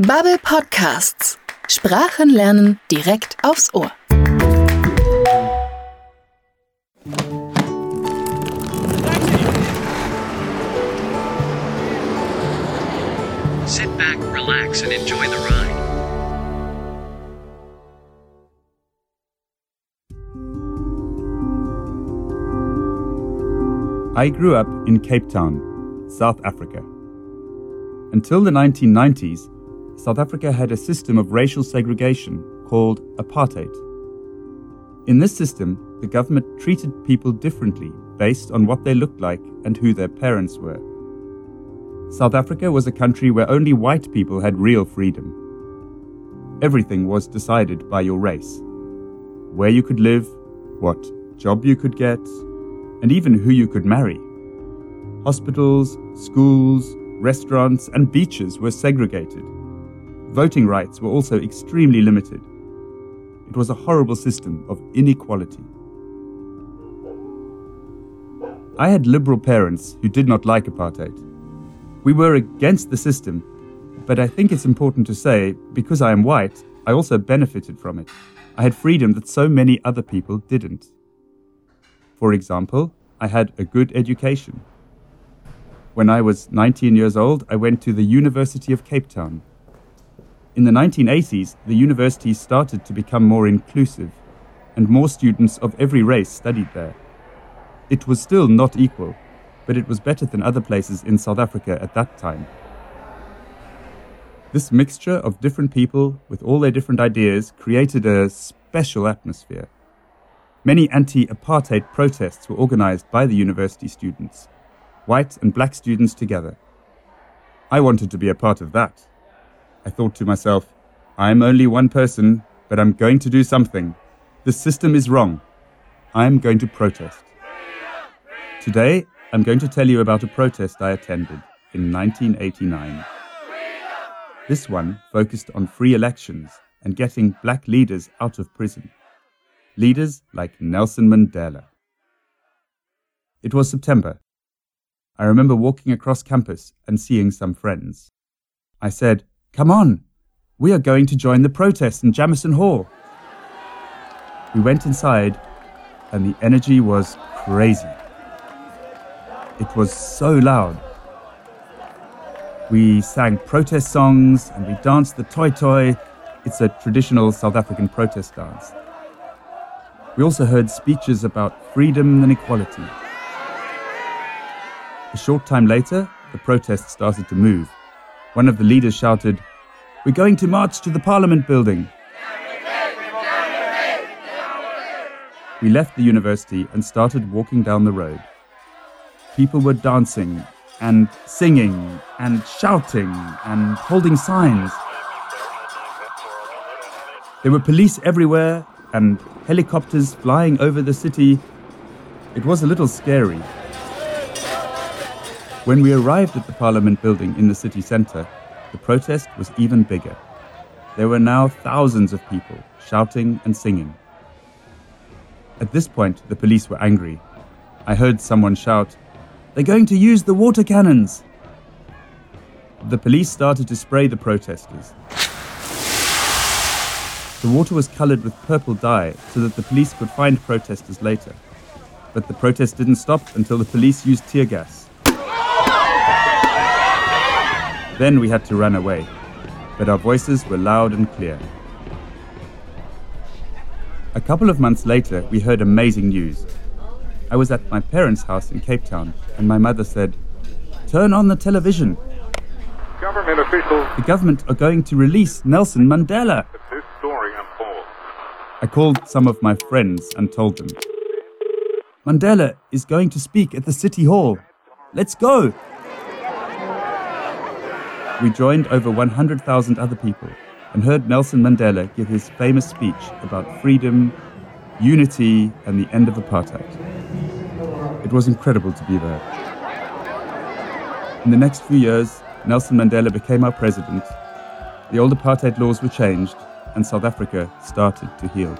Babbel Podcasts. Sprachen lernen direkt aufs Ohr. Sit back, relax, and enjoy the ride. I grew up in Cape Town, South Africa. Until the 1990s, South Africa had a system of racial segregation called apartheid. In this system, the government treated people differently based on what they looked like and who their parents were. South Africa was a country where only white people had real freedom. Everything was decided by your race where you could live, what job you could get, and even who you could marry. Hospitals, schools, restaurants, and beaches were segregated. Voting rights were also extremely limited. It was a horrible system of inequality. I had liberal parents who did not like apartheid. We were against the system, but I think it's important to say because I am white, I also benefited from it. I had freedom that so many other people didn't. For example, I had a good education. When I was 19 years old, I went to the University of Cape Town. In the 1980s, the university started to become more inclusive, and more students of every race studied there. It was still not equal, but it was better than other places in South Africa at that time. This mixture of different people with all their different ideas created a special atmosphere. Many anti apartheid protests were organized by the university students, white and black students together. I wanted to be a part of that. I thought to myself, I'm only one person, but I'm going to do something. The system is wrong. I'm going to protest. Today, I'm going to tell you about a protest I attended in 1989. This one focused on free elections and getting black leaders out of prison. Leaders like Nelson Mandela. It was September. I remember walking across campus and seeing some friends. I said, Come on, we are going to join the protest in Jameson Hall. We went inside, and the energy was crazy. It was so loud. We sang protest songs and we danced the toi toi. It's a traditional South African protest dance. We also heard speeches about freedom and equality. A short time later, the protest started to move. One of the leaders shouted, We're going to march to the Parliament building. We left the university and started walking down the road. People were dancing and singing and shouting and holding signs. There were police everywhere and helicopters flying over the city. It was a little scary. When we arrived at the Parliament building in the city centre, the protest was even bigger. There were now thousands of people shouting and singing. At this point, the police were angry. I heard someone shout, they're going to use the water cannons. The police started to spray the protesters. The water was coloured with purple dye so that the police could find protesters later. But the protest didn't stop until the police used tear gas. Then we had to run away, but our voices were loud and clear. A couple of months later, we heard amazing news. I was at my parents' house in Cape Town, and my mother said, Turn on the television. Government officials. The government are going to release Nelson Mandela. This story unfolds. I called some of my friends and told them. Mandela is going to speak at the City Hall. Let's go! We joined over 100,000 other people and heard Nelson Mandela give his famous speech about freedom, unity, and the end of apartheid. It was incredible to be there. In the next few years, Nelson Mandela became our president. The old apartheid laws were changed, and South Africa started to heal.